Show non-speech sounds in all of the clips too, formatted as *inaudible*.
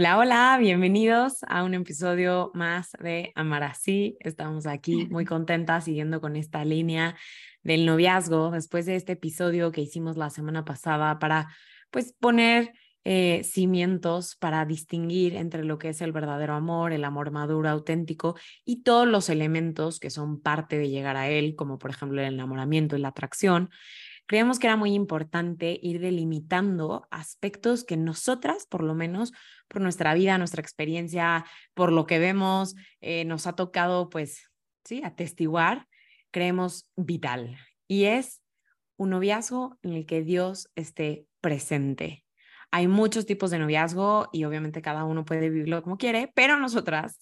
Hola, hola, bienvenidos a un episodio más de Amar Así. Estamos aquí muy *laughs* contentas siguiendo con esta línea del noviazgo después de este episodio que hicimos la semana pasada para pues poner eh, cimientos para distinguir entre lo que es el verdadero amor, el amor maduro, auténtico y todos los elementos que son parte de llegar a él, como por ejemplo el enamoramiento y la atracción creemos que era muy importante ir delimitando aspectos que nosotras, por lo menos por nuestra vida, nuestra experiencia, por lo que vemos, eh, nos ha tocado, pues, sí, atestiguar, creemos vital. Y es un noviazgo en el que Dios esté presente. Hay muchos tipos de noviazgo y obviamente cada uno puede vivirlo como quiere, pero nosotras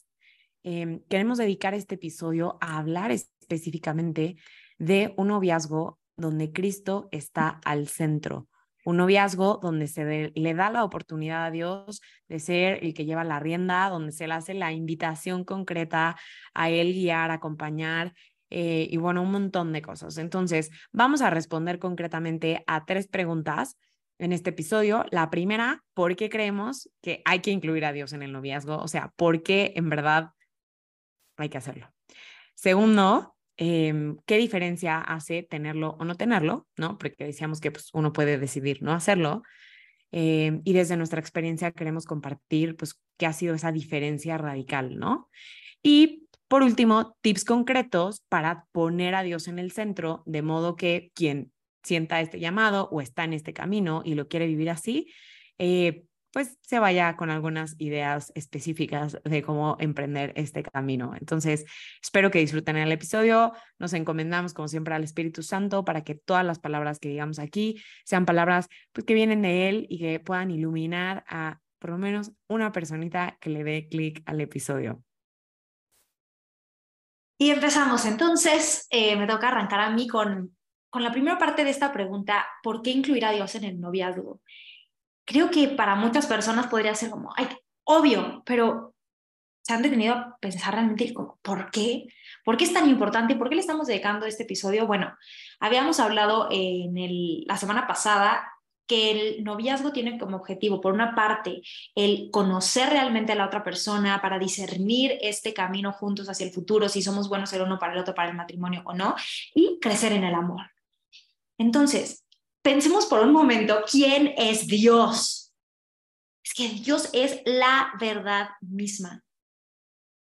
em, queremos dedicar este episodio a hablar específicamente de un noviazgo donde Cristo está al centro. Un noviazgo donde se le da la oportunidad a Dios de ser el que lleva la rienda, donde se le hace la invitación concreta a Él guiar, acompañar eh, y bueno, un montón de cosas. Entonces, vamos a responder concretamente a tres preguntas en este episodio. La primera, ¿por qué creemos que hay que incluir a Dios en el noviazgo? O sea, ¿por qué en verdad hay que hacerlo? Segundo, Em, qué diferencia hace tenerlo o no tenerlo, ¿no? Porque decíamos que pues, uno puede decidir no hacerlo. Em, y desde nuestra experiencia queremos compartir, pues, qué ha sido esa diferencia radical, ¿no? Y por último, tips concretos para poner a Dios en el centro, de modo que quien sienta este llamado o está en este camino y lo quiere vivir así, eh, pues se vaya con algunas ideas específicas de cómo emprender este camino. Entonces, espero que disfruten el episodio. Nos encomendamos, como siempre, al Espíritu Santo para que todas las palabras que digamos aquí sean palabras pues, que vienen de Él y que puedan iluminar a por lo menos una personita que le dé clic al episodio. Y empezamos. Entonces, eh, me toca arrancar a mí con, con la primera parte de esta pregunta, ¿por qué incluir a Dios en el noviazgo? Creo que para muchas personas podría ser como, ay, obvio, pero se han detenido a pensar realmente como, ¿por qué? ¿Por qué es tan importante? ¿Por qué le estamos dedicando este episodio? Bueno, habíamos hablado en el, la semana pasada que el noviazgo tiene como objetivo, por una parte, el conocer realmente a la otra persona para discernir este camino juntos hacia el futuro, si somos buenos el uno para el otro, para el matrimonio o no, y crecer en el amor. Entonces, pensemos por un momento quién es Dios. Es que Dios es la verdad misma.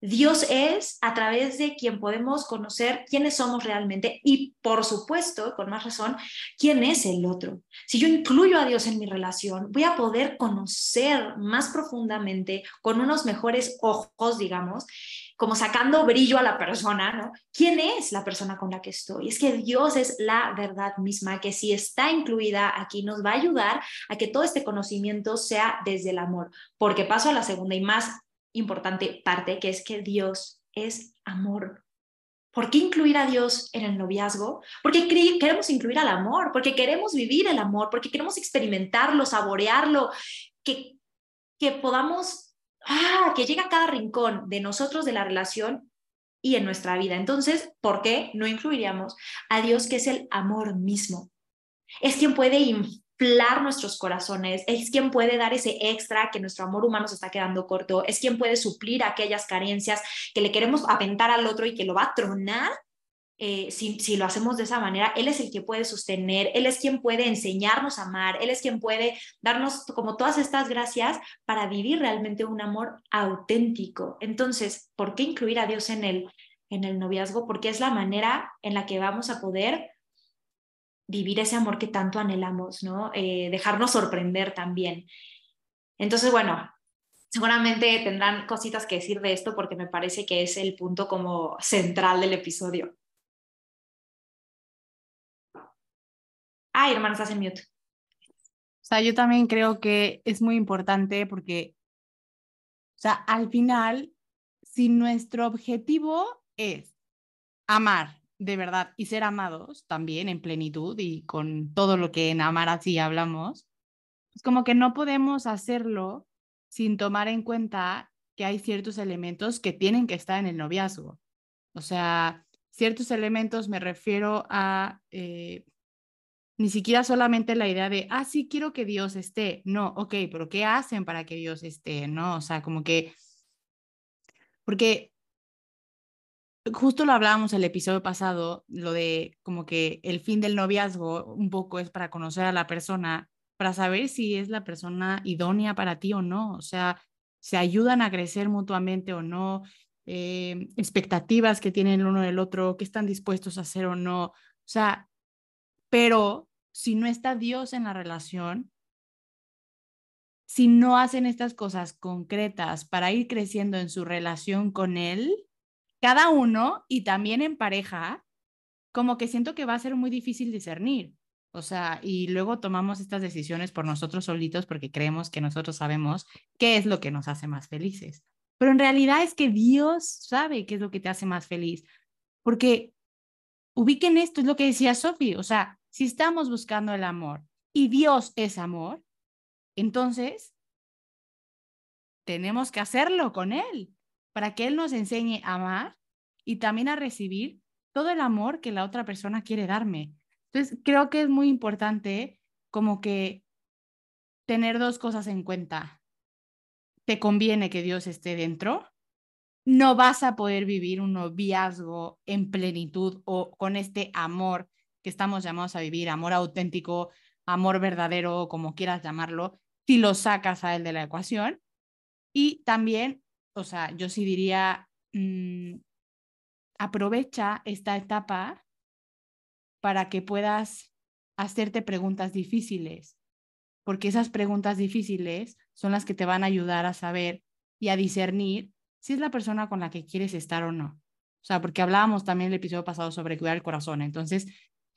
Dios es a través de quien podemos conocer quiénes somos realmente y, por supuesto, con más razón, quién es el otro. Si yo incluyo a Dios en mi relación, voy a poder conocer más profundamente, con unos mejores ojos, digamos, como sacando brillo a la persona, ¿no? ¿Quién es la persona con la que estoy? Es que Dios es la verdad misma, que si está incluida aquí nos va a ayudar a que todo este conocimiento sea desde el amor. Porque paso a la segunda y más importante parte, que es que Dios es amor. ¿Por qué incluir a Dios en el noviazgo? Porque queremos incluir al amor, porque queremos vivir el amor, porque queremos experimentarlo, saborearlo, que, que podamos, ah, que llegue a cada rincón de nosotros, de la relación y en nuestra vida. Entonces, ¿por qué no incluiríamos a Dios que es el amor mismo? Es quien puede nuestros corazones, es quien puede dar ese extra que nuestro amor humano se está quedando corto, es quien puede suplir aquellas carencias que le queremos aventar al otro y que lo va a tronar. Eh, si, lo hacemos de esa manera, Él es el que puede sostener, Él es quien puede enseñarnos a amar, Él es quien puede darnos como todas estas gracias para vivir realmente un amor auténtico. Entonces, ¿por qué incluir a Dios en el, en el noviazgo? Porque es la manera en la que vamos a poder vivir ese amor que tanto anhelamos, ¿no? Eh, dejarnos sorprender también. Entonces, bueno, seguramente tendrán cositas que decir de esto porque me parece que es el punto como central del episodio. Ay, hermana, estás en mute. sea, yo también creo que es muy importante porque, o sea, al final, si nuestro objetivo es amar de verdad y ser amados también en plenitud y con todo lo que en amar así hablamos, es como que no podemos hacerlo sin tomar en cuenta que hay ciertos elementos que tienen que estar en el noviazgo. O sea, ciertos elementos me refiero a eh, ni siquiera solamente la idea de, ah, sí, quiero que Dios esté. No, ok, pero ¿qué hacen para que Dios esté? No, o sea, como que, porque justo lo hablábamos el episodio pasado, lo de como que el fin del noviazgo un poco es para conocer a la persona, para saber si es la persona idónea para ti o no, o sea, se ayudan a crecer mutuamente o no, eh, expectativas que tienen el uno del otro, qué están dispuestos a hacer o no, o sea, pero si no está Dios en la relación, si no hacen estas cosas concretas para ir creciendo en su relación con Él, cada uno y también en pareja, como que siento que va a ser muy difícil discernir. O sea, y luego tomamos estas decisiones por nosotros solitos porque creemos que nosotros sabemos qué es lo que nos hace más felices. Pero en realidad es que Dios sabe qué es lo que te hace más feliz. Porque ubiquen esto, es lo que decía Sophie. O sea, si estamos buscando el amor y Dios es amor, entonces tenemos que hacerlo con Él para que Él nos enseñe a amar y también a recibir todo el amor que la otra persona quiere darme. Entonces, creo que es muy importante como que tener dos cosas en cuenta. Te conviene que Dios esté dentro. No vas a poder vivir un noviazgo en plenitud o con este amor que estamos llamados a vivir, amor auténtico, amor verdadero, como quieras llamarlo, si lo sacas a él de la ecuación. Y también o sea, yo sí diría, mm, aprovecha esta etapa para que puedas hacerte preguntas difíciles, porque esas preguntas difíciles son las que te van a ayudar a saber y a discernir si es la persona con la que quieres estar o no. O sea, porque hablábamos también el episodio pasado sobre cuidar el corazón, entonces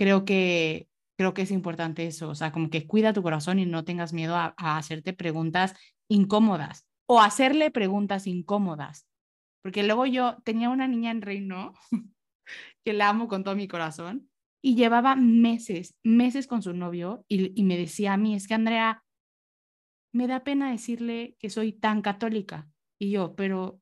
creo que creo que es importante eso, o sea, como que cuida tu corazón y no tengas miedo a hacerte preguntas incómodas, o hacerle preguntas incómodas. Porque luego yo tenía una niña en Reino *laughs* que la amo con todo mi corazón y llevaba meses, meses con su novio y, y me decía a mí, es que Andrea, me da pena decirle que soy tan católica. Y yo, pero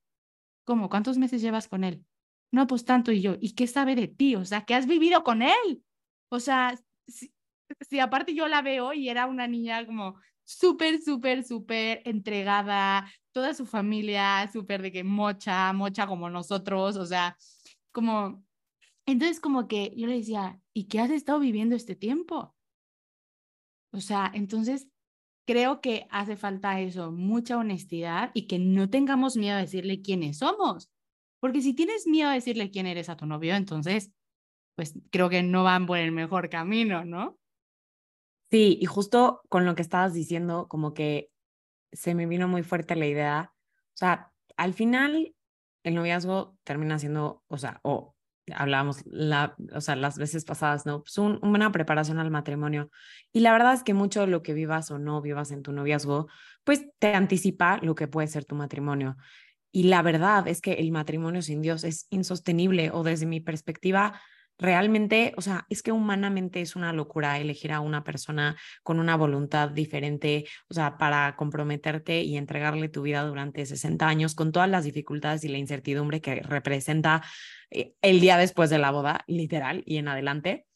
¿cómo? ¿Cuántos meses llevas con él? No, pues tanto. Y yo, ¿y qué sabe de ti? O sea, ¿qué has vivido con él? O sea, si, aparte yo la veo y era una niña como súper, súper, súper entregada, toda su familia súper de que mocha, mocha como nosotros, o sea, como, entonces como que yo le decía, ¿y qué has estado viviendo este tiempo? O sea, entonces creo que hace falta eso, mucha honestidad y que no tengamos miedo a decirle quiénes somos. Porque si tienes miedo a decirle quién eres a tu novio, entonces, pues creo que no van por el mejor camino, ¿no? Sí, y justo con lo que estabas diciendo, como que se me vino muy fuerte la idea. O sea, al final el noviazgo termina siendo, o sea, o hablábamos la, o sea, las veces pasadas, ¿no? Pues una preparación al matrimonio. Y la verdad es que mucho de lo que vivas o no vivas en tu noviazgo, pues te anticipa lo que puede ser tu matrimonio. Y la verdad es que el matrimonio sin Dios es insostenible o desde mi perspectiva, realmente, o sea, es que humanamente es una locura elegir a una persona con una voluntad diferente, o sea, para comprometerte y entregarle tu vida durante 60 años con todas las dificultades y la incertidumbre que representa eh, el día después de la boda, literal, y en adelante,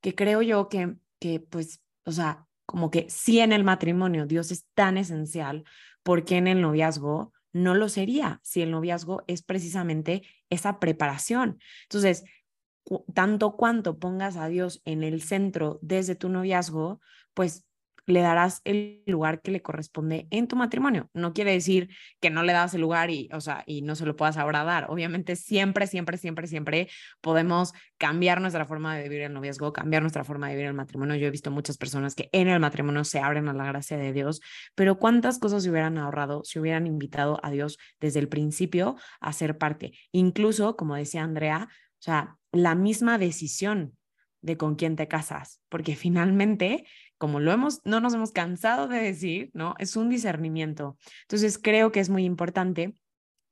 que creo yo que, que pues, o sea, como que si en el matrimonio Dios es tan esencial, porque en el noviazgo no lo sería si el noviazgo es precisamente esa preparación? Entonces, tanto cuanto pongas a Dios en el centro desde tu noviazgo, pues le darás el lugar que le corresponde en tu matrimonio. No quiere decir que no le das el lugar y, o sea, y no se lo puedas ahora dar. Obviamente siempre, siempre, siempre, siempre podemos cambiar nuestra forma de vivir el noviazgo, cambiar nuestra forma de vivir el matrimonio. Yo he visto muchas personas que en el matrimonio se abren a la gracia de Dios, pero cuántas cosas se hubieran ahorrado si hubieran invitado a Dios desde el principio a ser parte. Incluso, como decía Andrea, o sea, la misma decisión de con quién te casas, porque finalmente, como lo hemos, no nos hemos cansado de decir, ¿no? Es un discernimiento. Entonces, creo que es muy importante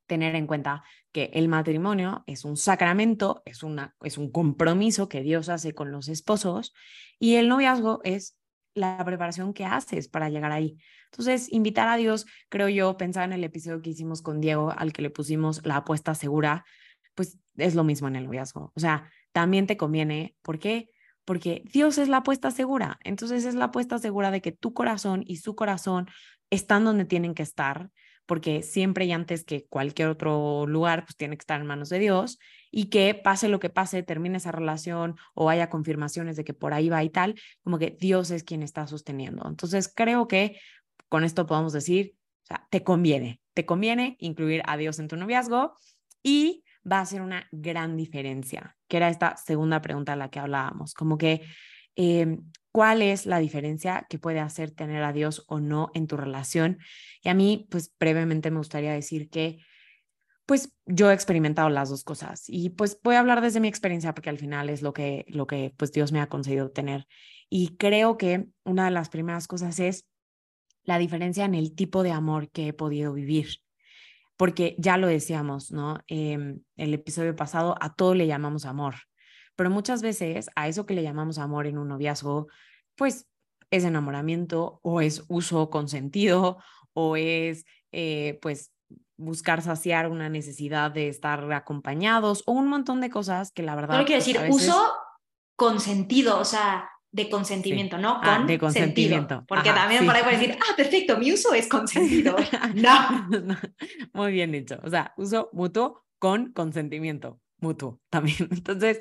tener en cuenta que el matrimonio es un sacramento, es, una, es un compromiso que Dios hace con los esposos y el noviazgo es la preparación que haces para llegar ahí. Entonces, invitar a Dios, creo yo, pensar en el episodio que hicimos con Diego, al que le pusimos la apuesta segura, pues es lo mismo en el noviazgo. O sea, también te conviene. ¿Por qué? Porque Dios es la apuesta segura. Entonces es la apuesta segura de que tu corazón y su corazón están donde tienen que estar, porque siempre y antes que cualquier otro lugar, pues tiene que estar en manos de Dios y que pase lo que pase, termine esa relación o haya confirmaciones de que por ahí va y tal, como que Dios es quien está sosteniendo. Entonces creo que con esto podemos decir, o sea, te conviene, te conviene incluir a Dios en tu noviazgo y va a ser una gran diferencia, que era esta segunda pregunta a la que hablábamos, como que em, cuál es la diferencia que puede hacer tener a Dios o no en tu relación. Y a mí, pues brevemente me gustaría decir que, pues yo he experimentado las dos cosas y pues voy a hablar desde mi experiencia porque al final es lo que, lo que pues Dios me ha concedido tener. Y creo que una de las primeras cosas es la diferencia en el tipo de amor que he podido vivir. Porque ya lo decíamos, ¿no? Em, el episodio pasado, a todo le llamamos amor, pero muchas veces a eso que le llamamos amor en un noviazgo, pues es enamoramiento o es uso consentido o es, eh, pues, buscar saciar una necesidad de estar acompañados o un montón de cosas que la verdad... No quiero decir uso consentido, o sea, de consentimiento, ¿no? Ah, con de consentimiento. Porque también por ahí decir, ah, perfecto, mi uso es consentido. *laughs* no. *laughs* Muy bien dicho. O sea, uso mutuo con consentimiento mutuo también. *laughs* Entonces,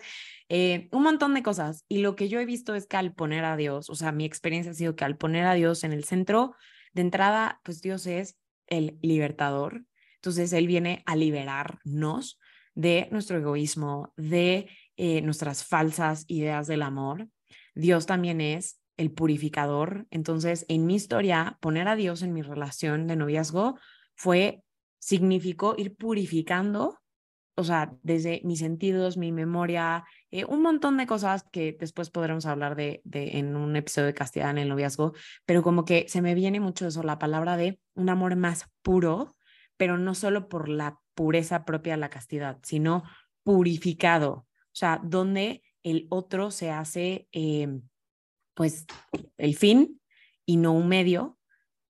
eh, un montón de cosas. Y lo que yo he visto es que al poner a Dios, o sea, mi experiencia ha sido que al poner a Dios en el centro, de entrada, pues Dios es el libertador. Entonces, Él viene a liberarnos de nuestro egoísmo, de eh, nuestras falsas ideas del amor Dios también es el purificador. Entonces, en mi historia, poner a Dios en mi relación de noviazgo fue, significó ir purificando, o sea, desde mis sentidos, mi memoria, eh, un montón de cosas que después podremos hablar de, de en un episodio de Castidad en el noviazgo, pero como que se me viene mucho eso, la palabra de un amor más puro, pero no solo por la pureza propia de la castidad, sino purificado, o sea, donde el otro se hace em, pues el fin y no un medio,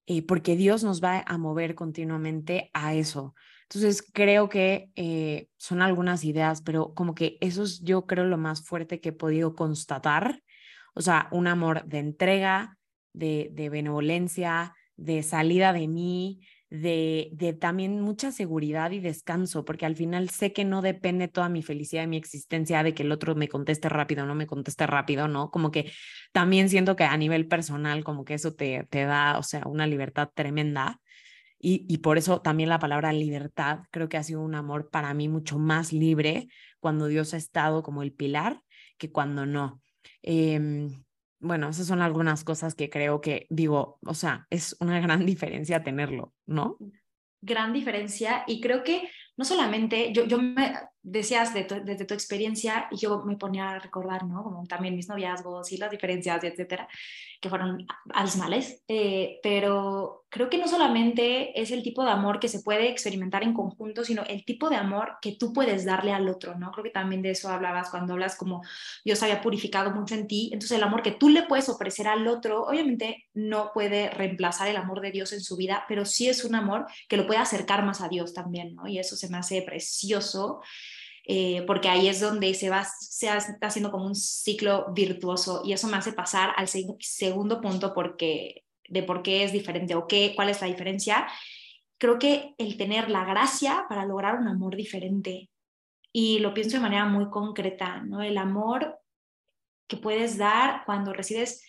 eh, porque Dios nos va a mover continuamente a eso. Entonces, creo que eh, son algunas ideas, pero como que eso es yo creo lo más fuerte que he podido constatar. O sea, un amor de entrega, de, de benevolencia, de salida de mí, de, de, también mucha seguridad y descanso, porque al final sé que no depende toda mi felicidad y mi existencia de que el otro me conteste rápido o no me conteste rápido, ¿no? Como que también siento que a nivel personal, como que eso te, te da, o sea, una libertad tremenda. Y, y por eso también la palabra libertad creo que ha sido un amor para mí mucho más libre cuando Dios ha estado como el pilar que cuando no. Eh, bueno, esas son algunas cosas que creo que digo, o sea, es una gran *laughs* diferencia tenerlo, ¿no? Gran diferencia y creo que no solamente, yo, yo me decías desde tu experiencia y yo me ponía a recordar, ¿no? Como también mis noviazgos y las diferencias, etcétera, que fueron abismales, eh, pero creo que no solamente es el tipo de amor que se puede experimentar en conjunto, sino el tipo de amor que tú puedes darle al otro, ¿no? Creo que también de eso hablabas cuando hablas como Dios había purificado mucho en ti, entonces el amor que tú le puedes ofrecer al otro, obviamente no puede reemplazar el amor de Dios en su vida, pero sí es un amor que lo puede acercar más a Dios también, ¿no? Y eso se me hace precioso. Eh, porque ahí es donde se va, se está haciendo como un ciclo virtuoso y eso me hace pasar al segundo punto porque, de por qué es diferente o qué, cuál es la diferencia. Creo que el tener la gracia para lograr un amor diferente y lo pienso de manera muy concreta, ¿no? El amor que puedes dar cuando recibes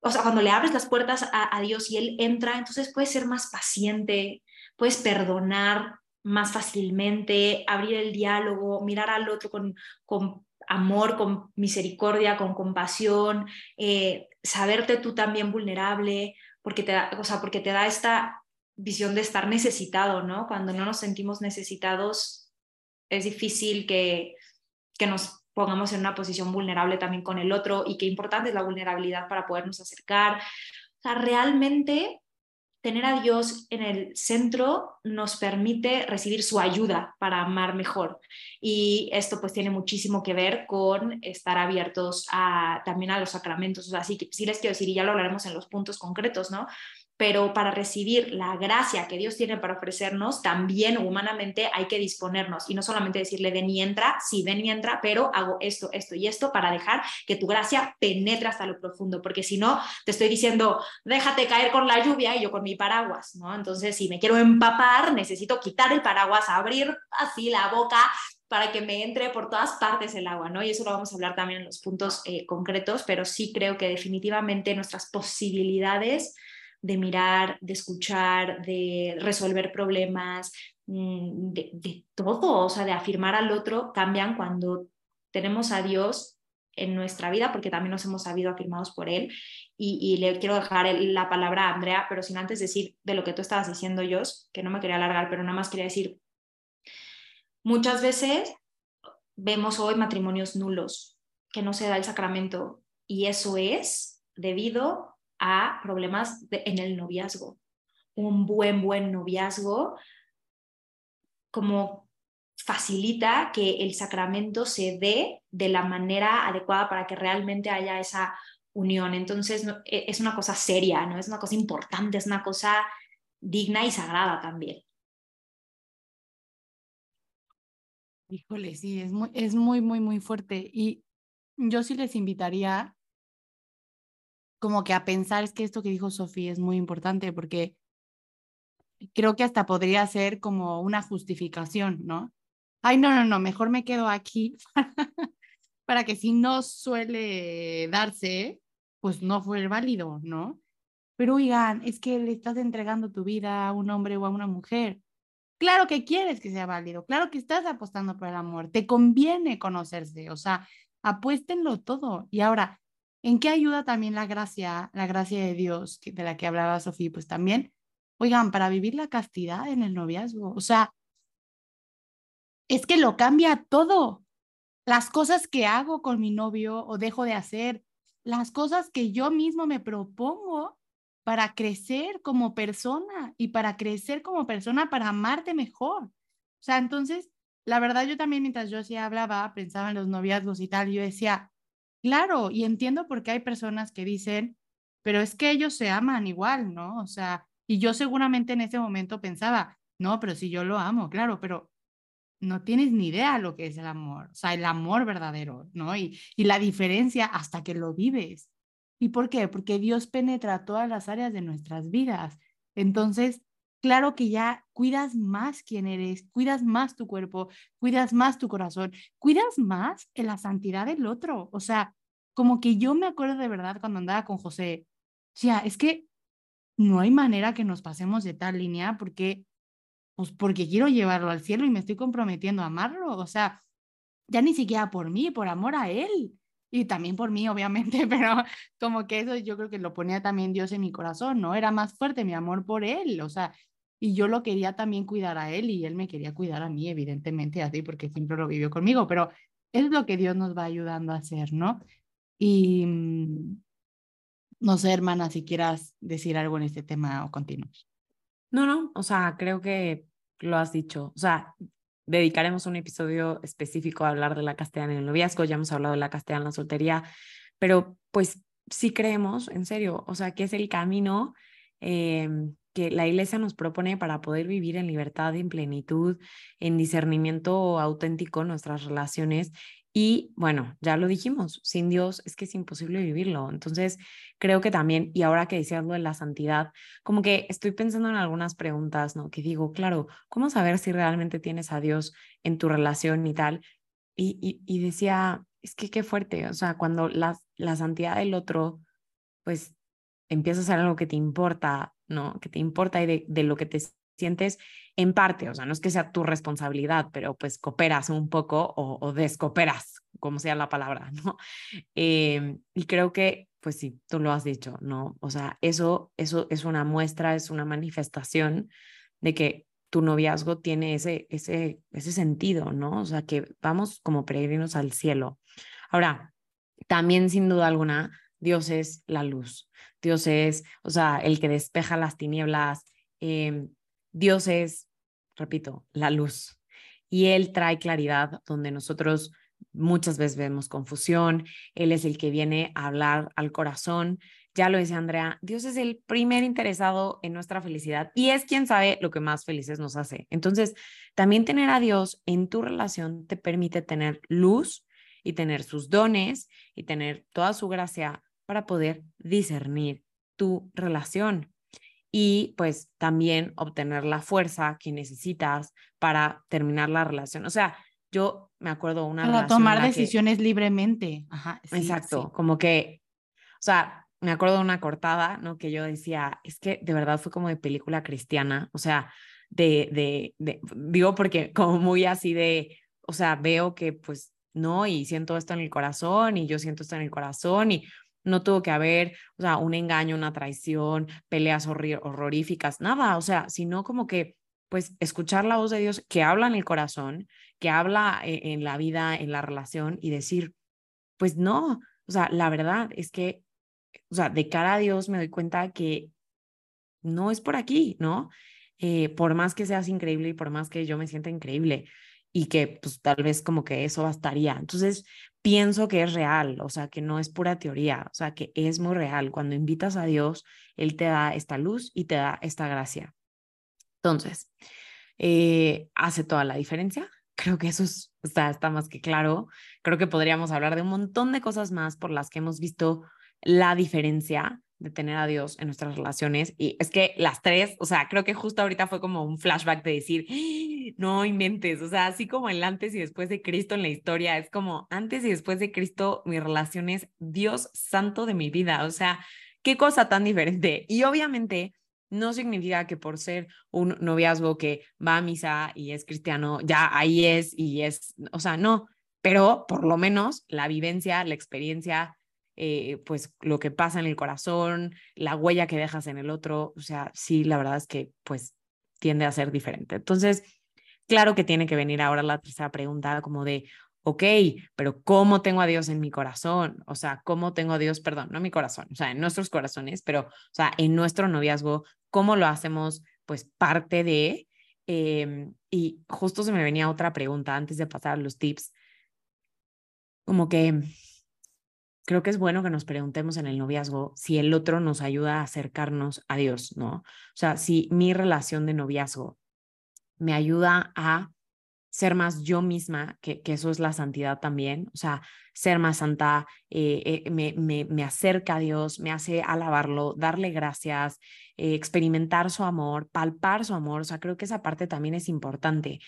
o sea, cuando le abres las puertas a, a, Dios y Él entra, entonces puedes ser más paciente, puedes perdonar, más fácilmente, abrir el diálogo, mirar al otro con, con amor, con misericordia, con compasión, eh, saberte tú también vulnerable, porque te, da, o sea, porque te da esta visión de estar necesitado, ¿no? Cuando no nos sentimos necesitados, es difícil que, que nos pongamos en una posición vulnerable también con el otro y qué importante es la vulnerabilidad para podernos acercar. O sea, realmente tener a Dios en el centro nos permite recibir su ayuda para amar mejor. Y esto pues tiene muchísimo que ver con estar abiertos a, también a los sacramentos. O sea, sí, sí les quiero decir, y ya lo hablaremos en los puntos concretos, ¿no? Pero para recibir la gracia que Dios tiene para ofrecernos, también humanamente hay que disponernos y no solamente decirle ven y entra, sí, ven y entra, pero hago esto, esto y esto para dejar que tu gracia penetre hasta lo profundo, porque si no, te estoy diciendo, déjate caer con la lluvia y yo con mi paraguas, ¿no? Entonces, si me quiero empapar, necesito quitar el paraguas, abrir así la boca para que me entre por todas partes el agua, ¿no? Y eso lo vamos a hablar también en los puntos eh, concretos, pero sí creo que definitivamente nuestras posibilidades de mirar, de escuchar, de resolver problemas, mm, de, todo, o sea, de afirmar al otro, cambian cuando tenemos a Dios en nuestra vida, porque también nos hemos sabido afirmados por Él. Y, le quiero dejar la palabra a Andrea, pero sin antes decir de lo que tú estabas diciendo, yo, que no me quería alargar, pero nada más quería decir, muchas veces vemos hoy matrimonios nulos, que no se da el sacramento, y eso es debido a problemas en el noviazgo. Un buen, buen noviazgo como facilita que el sacramento se dé de la manera adecuada para que realmente haya esa unión. Entonces, e, es una cosa seria, ¿no? Es una cosa importante, es una cosa digna y sagrada también. Híjole, sí, es muy, es muy, muy, muy fuerte. Y yo sí les invitaría como que a pensar, es que esto que dijo Sofía es muy importante porque creo que hasta podría ser como una justificación, ¿no? Ay, no, no, no, mejor me quedo aquí *laughs* para que si no suele darse, pues no fue válido, ¿no? Pero oigan, es que le estás entregando tu vida a un hombre o a una mujer. Claro que quieres que sea válido, claro que estás apostando por el amor, te conviene conocerse, o sea, apuéstenlo todo. Y ahora, ¿En qué ayuda también la gracia, la gracia de Dios de la que hablaba Sofía? Pues también, oigan, para vivir la castidad en el noviazgo, o sea, es que lo cambia todo. Las cosas que hago con mi novio o dejo de hacer, las cosas que yo mismo me propongo para crecer como persona y para crecer como persona para amarte mejor. O sea, entonces, la verdad yo también mientras yo así hablaba, pensaba en los noviazgos y tal, yo decía, Claro, y entiendo por qué hay personas que dicen, pero es que ellos se aman igual, ¿no? O sea, y yo seguramente en ese momento pensaba, no, pero si yo lo amo, claro, pero no tienes ni idea lo que es el amor, o sea, el amor verdadero, ¿no? Y, y la diferencia hasta que lo vives. ¿Y por qué? Porque Dios penetra todas las áreas de nuestras vidas. Entonces, claro que ya cuidas más quién eres, cuidas más tu cuerpo, cuidas más tu corazón, cuidas más en la santidad del otro. O sea, como que yo me acuerdo de verdad cuando andaba con José, o sea, es que no hay manera que nos pasemos de tal línea porque, pues porque quiero llevarlo al cielo y me estoy comprometiendo a amarlo. O sea, ya ni siquiera por mí, por amor a él. Y también por mí, obviamente, *laughs* pero como que eso yo creo que lo ponía también Dios en mi corazón, ¿no? Era más fuerte mi amor por él, o sea, y yo lo quería también cuidar a él y él me quería cuidar a mí, evidentemente, así, porque siempre lo vivió conmigo, pero es lo que Dios nos va ayudando a hacer, ¿no? Y mm, no sé, hermana, si quieras decir algo en este tema o continuamos. No, no, o sea, creo que lo has dicho. O sea, dedicaremos un episodio específico a hablar de la castellana en el noviazgo, ya hemos hablado de la castellana en la soltería, pero pues sí creemos, en serio, o sea, que es el camino eh, que la iglesia nos propone para poder vivir en libertad, en plenitud, en discernimiento auténtico nuestras relaciones. Y bueno, ya lo dijimos, sin Dios es que es imposible vivirlo. Entonces, creo que también, y ahora que decías lo de la santidad, como que estoy pensando en algunas preguntas, ¿no? Que digo, claro, ¿cómo saber si realmente tienes a Dios en tu relación y tal? Y, y, decía, es que qué fuerte, o sea, cuando la, la santidad del otro, pues empieza a ser algo que te importa, ¿no? Que te importa y de, de, lo que te sientes en parte, o sea, no es que sea tu responsabilidad, pero pues cooperas un poco o, o descooperas, como sea la palabra, *laughs* ¿no? Eh, y creo que, pues sí, tú lo has dicho, ¿no? O sea, eso, eso es una muestra, es una manifestación de que tu noviazgo tiene ese, ese, ese sentido, ¿no? O sea, que vamos como peregrinos al cielo. Ahora, también sin duda alguna, Dios es la luz. Dios es, o sea, el que despeja las tinieblas. Em, Dios es, repito, la luz. Y Él trae claridad donde nosotros muchas veces vemos confusión. Él es el que viene a hablar al corazón. Ya lo dice Andrea, Dios es el primer interesado en nuestra felicidad y es quien sabe lo que más felices nos hace. Entonces, también tener a Dios en tu relación te permite tener luz y tener sus dones y tener toda su gracia para poder discernir tu relación y pues también obtener la fuerza que necesitas para terminar la relación. O sea, yo me acuerdo una para tomar decisiones libremente. Ajá, exacto, como que, o sea, me acuerdo de una cortada, ¿no? Que yo decía, es que de verdad fue como de película cristiana, o sea, de, de, de, digo porque como muy así de, o sea, veo que pues no, y siento esto en el corazón, y yo siento esto en el corazón, y no tuvo que haber, o sea, un engaño, una traición, peleas horroríficas, nada, o sea, sino como que, pues, escuchar la voz de Dios que habla en el corazón, que habla e-, en la vida, en la relación, y decir, pues no, o sea, la verdad es que o sea, de cara a Dios me doy cuenta que no es por aquí, ¿no? Eh, por más que seas increíble y por más que yo me sienta increíble y que pues tal vez como que eso bastaría. Entonces, pienso que es real, o sea, que no es pura teoría, o sea, que es muy real. Cuando invitas a Dios, Él te da esta luz y te da esta gracia. Entonces, eh, hace toda la diferencia. *laughs* Creo que eso está, está más que claro. Creo que podríamos hablar de un montón de cosas más por las que hemos visto la diferencia de tener a Dios en nuestras relaciones. Y es que las tres, o sea, creo que justo ahorita fue como un flashback de decir, ¡Ah! no inventes, o sea, así como el antes y después de Cristo en la historia, es como antes y después de Cristo, mi relación es Dios santo de mi vida, o sea, qué cosa tan diferente. Y obviamente no significa que por ser un noviazgo que va a misa y es cristiano, ya ahí es y es, o sea, no, pero por lo menos la vivencia, la experiencia, eh, pues lo que pasa en el corazón, la huella que dejas en el otro, o sea, sí, la verdad es que pues tiende a ser diferente. Entonces, claro que tiene que venir ahora la tercera pregunta como de, ok, pero ¿cómo tengo a Dios en mi corazón? O sea, ¿cómo tengo a Dios, perdón, no mi corazón, o sea, en nuestros corazones, pero, o sea, en nuestro noviazgo, ¿cómo lo hacemos pues parte de... Em, y justo se me venía otra pregunta antes de pasar los tips, como que creo que es bueno que nos preguntemos en el noviazgo si el otro nos ayuda a acercarnos a Dios, ¿no? O sea, si mi relación de noviazgo me ayuda a ser más yo misma, que, que eso es la santidad también, o sea, ser más santa, eh, eh, me, me, me, acerca a Dios, me hace alabarlo, darle gracias, eh, experimentar su amor, palpar su amor, o sea, creo que esa parte también es importante.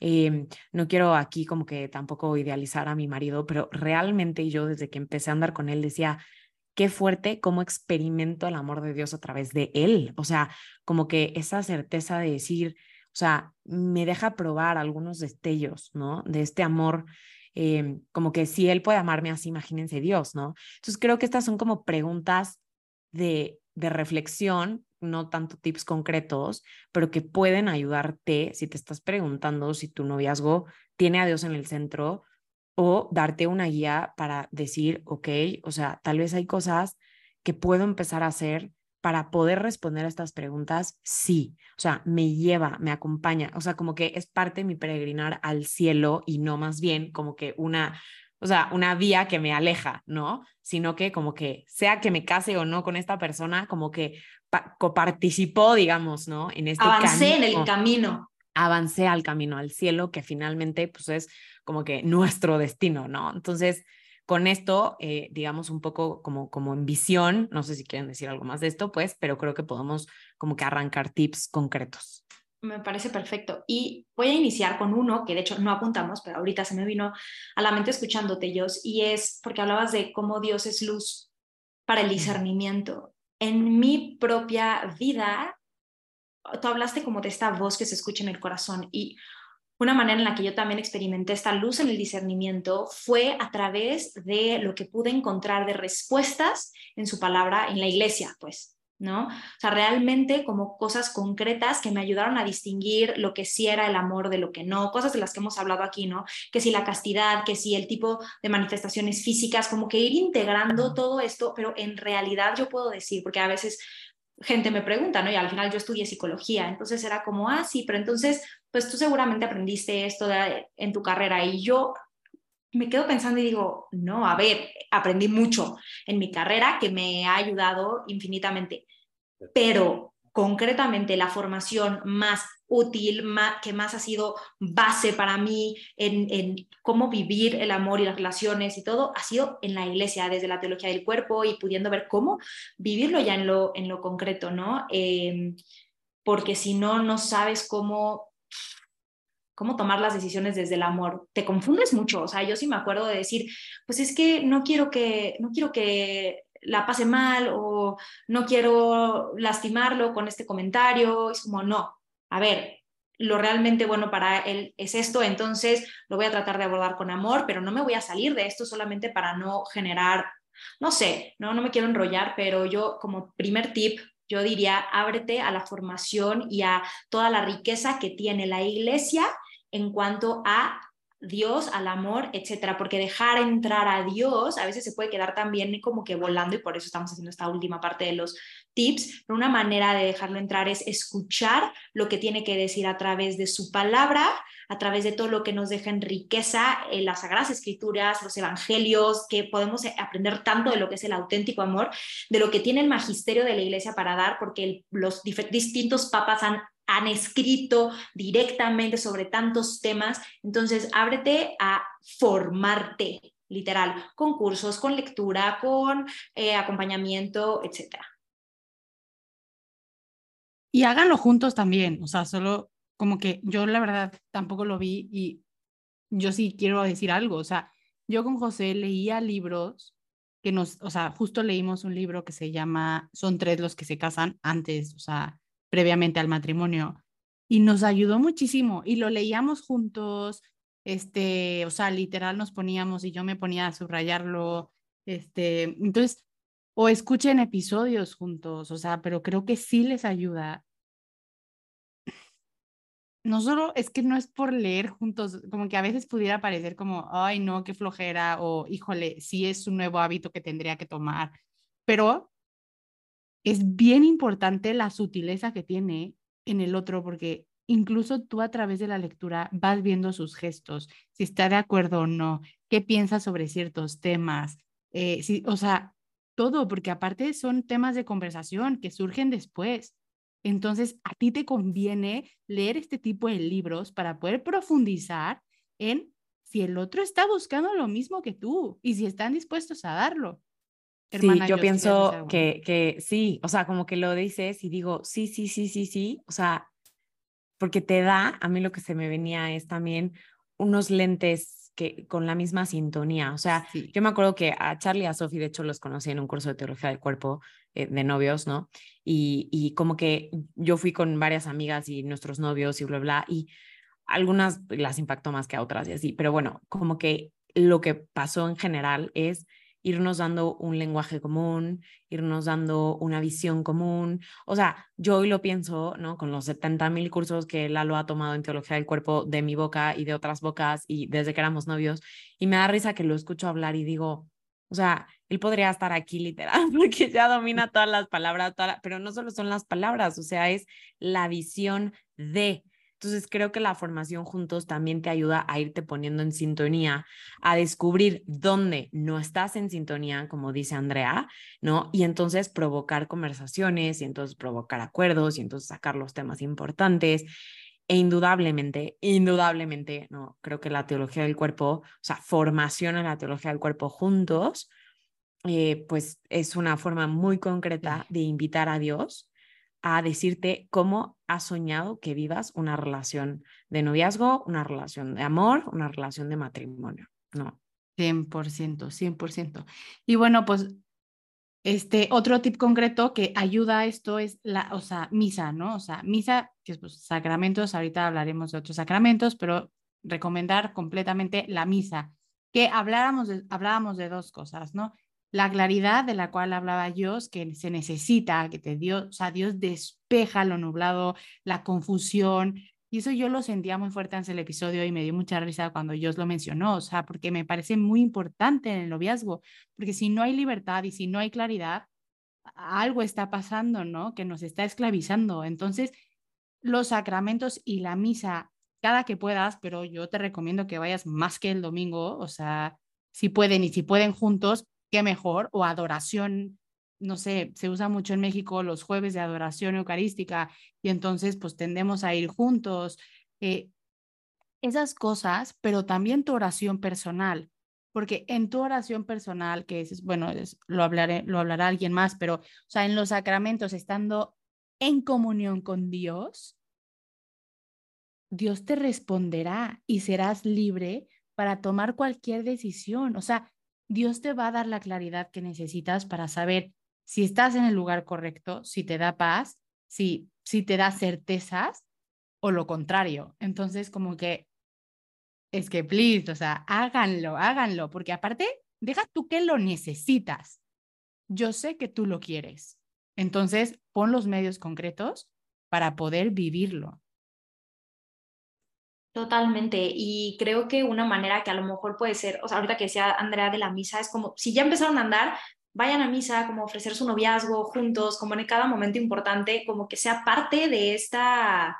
Em, no quiero aquí como que tampoco idealizar a mi marido, pero realmente yo desde que empecé a andar con él decía, qué fuerte cómo experimento el amor de Dios a través de él. O sea, como que esa certeza de decir, o sea, me deja probar algunos destellos, ¿no? De este amor, em, como que si él puede amarme así, imagínense Dios, ¿no? Entonces creo que estas son como preguntas de, de reflexión no tanto tips concretos, pero que pueden ayudarte si te estás preguntando si tu noviazgo tiene a Dios en el centro o darte una guía para decir, ok, o sea, tal vez hay cosas que puedo empezar a hacer para poder responder a estas preguntas, sí, o sea, me lleva, me acompaña, o sea, como que es parte de mi peregrinar al cielo y no más bien como que una, o sea, una vía que me aleja, ¿no? Sino que como que sea que me case o no con esta persona, como que coparticipó, digamos, ¿no? En este Avancé en el camino. Avancé al camino al cielo, que finalmente, pues es como que nuestro destino, ¿no? Entonces, con esto, eh, digamos, un poco como, como en visión, no sé si quieren decir algo más de esto, pues, pero creo que podemos como que arrancar tips concretos. Me parece perfecto. Y voy a iniciar con uno que de hecho no apuntamos, pero ahorita se me vino a la mente escuchándote, ellos, y es porque hablabas de cómo Dios es luz para el discernimiento en mi propia vida, tú hablaste como de esta voz que se escucha en el corazón y una manera en la que yo también experimenté esta luz en el discernimiento fue a través de lo que pude encontrar de respuestas en su palabra en la iglesia, pues, ¿no? O sea, realmente como cosas concretas que me ayudaron a distinguir lo que sí era el amor de lo que no, cosas de las que hemos hablado aquí, ¿no? Que si la castidad, que si el tipo de manifestaciones físicas, como que ir integrando todo esto, pero en realidad yo puedo decir, porque a veces gente me pregunta, ¿no? Y al final yo estudié psicología, entonces era como, ah, sí, pero entonces, pues tú seguramente aprendiste esto en tu carrera y yo me quedo pensando y digo, no, a ver, aprendí mucho en mi carrera que me ha ayudado infinitamente, pero concretamente la formación más útil, que más ha sido base para mí en, cómo vivir el amor y las relaciones y todo, ha sido en la iglesia, desde la teología del cuerpo y pudiendo ver cómo vivirlo ya en lo, en lo concreto, ¿no? Em, porque si no, no sabes cómo cómo tomar las decisiones desde el amor. Te confundes mucho, o sea, yo sí me acuerdo de decir, pues es que no quiero que, no quiero que la pase mal o no quiero lastimarlo con este comentario, es como, no, a ver, lo realmente bueno para él es esto, entonces lo voy a tratar de abordar con amor, pero no me voy a salir de esto solamente para no generar, no sé, no, no me quiero enrollar, pero yo como primer tip yo diría, ábrete a la formación y a toda la riqueza que tiene la iglesia en cuanto a Dios, al amor, etcétera, porque dejar entrar a Dios a veces se puede quedar también como que volando y por eso estamos haciendo esta última parte de los tips, pero una manera de dejarlo entrar es escuchar lo que tiene que decir a través de su palabra, a través de todo lo que nos deja en riqueza en las sagradas escrituras, los evangelios, que podemos aprender tanto de lo que es el auténtico amor, de lo que tiene el magisterio de la iglesia para dar, porque los distintos papas han han escrito directamente sobre tantos temas. Entonces, ábrete a formarte, literal, con cursos, con lectura, con eh, acompañamiento, etc. Y háganlo juntos también, o sea, solo como que yo la verdad tampoco lo vi y yo sí quiero decir algo, o sea, yo con José leía libros que nos, o sea, justo leímos un libro que se llama Son tres los que se casan antes, o sea, previamente al matrimonio y nos ayudó muchísimo y lo leíamos juntos, este, o sea, literal nos poníamos y yo me ponía a subrayarlo, este, entonces, o escuchen episodios juntos, o sea, pero creo que sí les ayuda. No solo es que no es por leer juntos, como que a veces pudiera parecer como, ay, no, qué flojera, o híjole, sí es un nuevo hábito que tendría que tomar, pero es bien importante la sutileza que tiene en el otro, porque incluso tú a través de la lectura vas viendo sus gestos, si está de acuerdo o no, qué piensa sobre ciertos temas, eh, si, o sea, todo, porque aparte son temas de conversación que surgen después. Entonces, a ti te conviene leer este tipo de libros para poder profundizar en si el otro está buscando lo mismo que tú y si están dispuestos a darlo sí, yo pienso que, que sí, o sea, como que lo dices y digo, sí, sí, sí, sí, sí, o sea, porque te da, a mí lo que se me venía es también unos lentes que con la misma sintonía, o sea, yo me acuerdo que a Charlie y a Sophie, de hecho, los conocí en un curso de teología del cuerpo eh, de novios, ¿no? Y, y como que yo fui con varias amigas y nuestros novios y bla, bla, y algunas las impactó más que a otras y así, pero bueno, como que lo que pasó en general es irnos dando un lenguaje común, irnos dando una visión común. O sea, yo hoy lo pienso, ¿no? Con los 70 mil cursos que Lalo ha tomado en teología del cuerpo de mi boca y de otras bocas y desde que éramos novios, y me da risa que lo escucho hablar y digo, o sea, él podría estar aquí literal *laughs* porque ya domina todas las palabras, pero no solo son las palabras, o sea, es la visión de, entonces creo que la formación juntos también te ayuda a irte poniendo en sintonía, a descubrir dónde no estás en sintonía, como dice Andrea, ¿no? Y entonces provocar conversaciones y entonces provocar acuerdos y entonces sacar los temas importantes. E indudablemente, indudablemente, no, creo que la teología del cuerpo, o sea, formación en la teología del cuerpo juntos, eh, pues es una forma muy concreta de invitar a Dios a decirte cómo has soñado que vivas una relación de noviazgo, una relación de amor, una relación de matrimonio, ¿no? 100%, 100%. Y bueno, pues este otro tip concreto que ayuda a esto es la, o sea, misa, ¿no? O sea, misa, que es pues, sacramentos, ahorita hablaremos de otros sacramentos, pero recomendar completamente la misa, que habláramos de, hablábamos de dos cosas, ¿no? La claridad de la cual hablaba Dios, que se necesita, que te dio, o sea, Dios despeja lo nublado, la confusión, y eso yo lo sentía muy fuerte en el episodio y me dio mucha risa cuando Dios lo mencionó, o sea, porque me parece muy importante en el noviazgo, porque si no hay libertad y si no hay claridad, algo está pasando, ¿no? Que nos está esclavizando. Entonces, los sacramentos y la misa, cada que puedas, pero yo te recomiendo que vayas más que el domingo, o sea, si pueden y si pueden juntos, qué mejor, o adoración, no sé, se usa mucho en México los jueves de adoración eucarística y entonces pues tendemos a ir juntos. Eh, esas cosas, pero también tu oración personal, porque en tu oración personal, que es, bueno, lo, hablaré, lo hablará alguien más, pero, o sea, en los sacramentos, estando en comunión con Dios, Dios te responderá y serás libre para tomar cualquier decisión. O sea, Dios te va a dar la claridad que necesitas para saber si estás en el lugar correcto, si te da paz, si, si te da certezas o lo contrario. Entonces, como que es que, please, o sea, háganlo, háganlo, porque aparte, deja tú que lo necesitas. Yo sé que tú lo quieres. Entonces, pon los medios concretos para poder vivirlo. Totalmente. Y creo que una manera que a lo mejor puede ser, o sea, ahorita que decía Andrea de la misa, es como, si ya empezaron a andar, vayan a misa, como ofrecer su noviazgo juntos, como en cada momento importante, como que sea parte de esta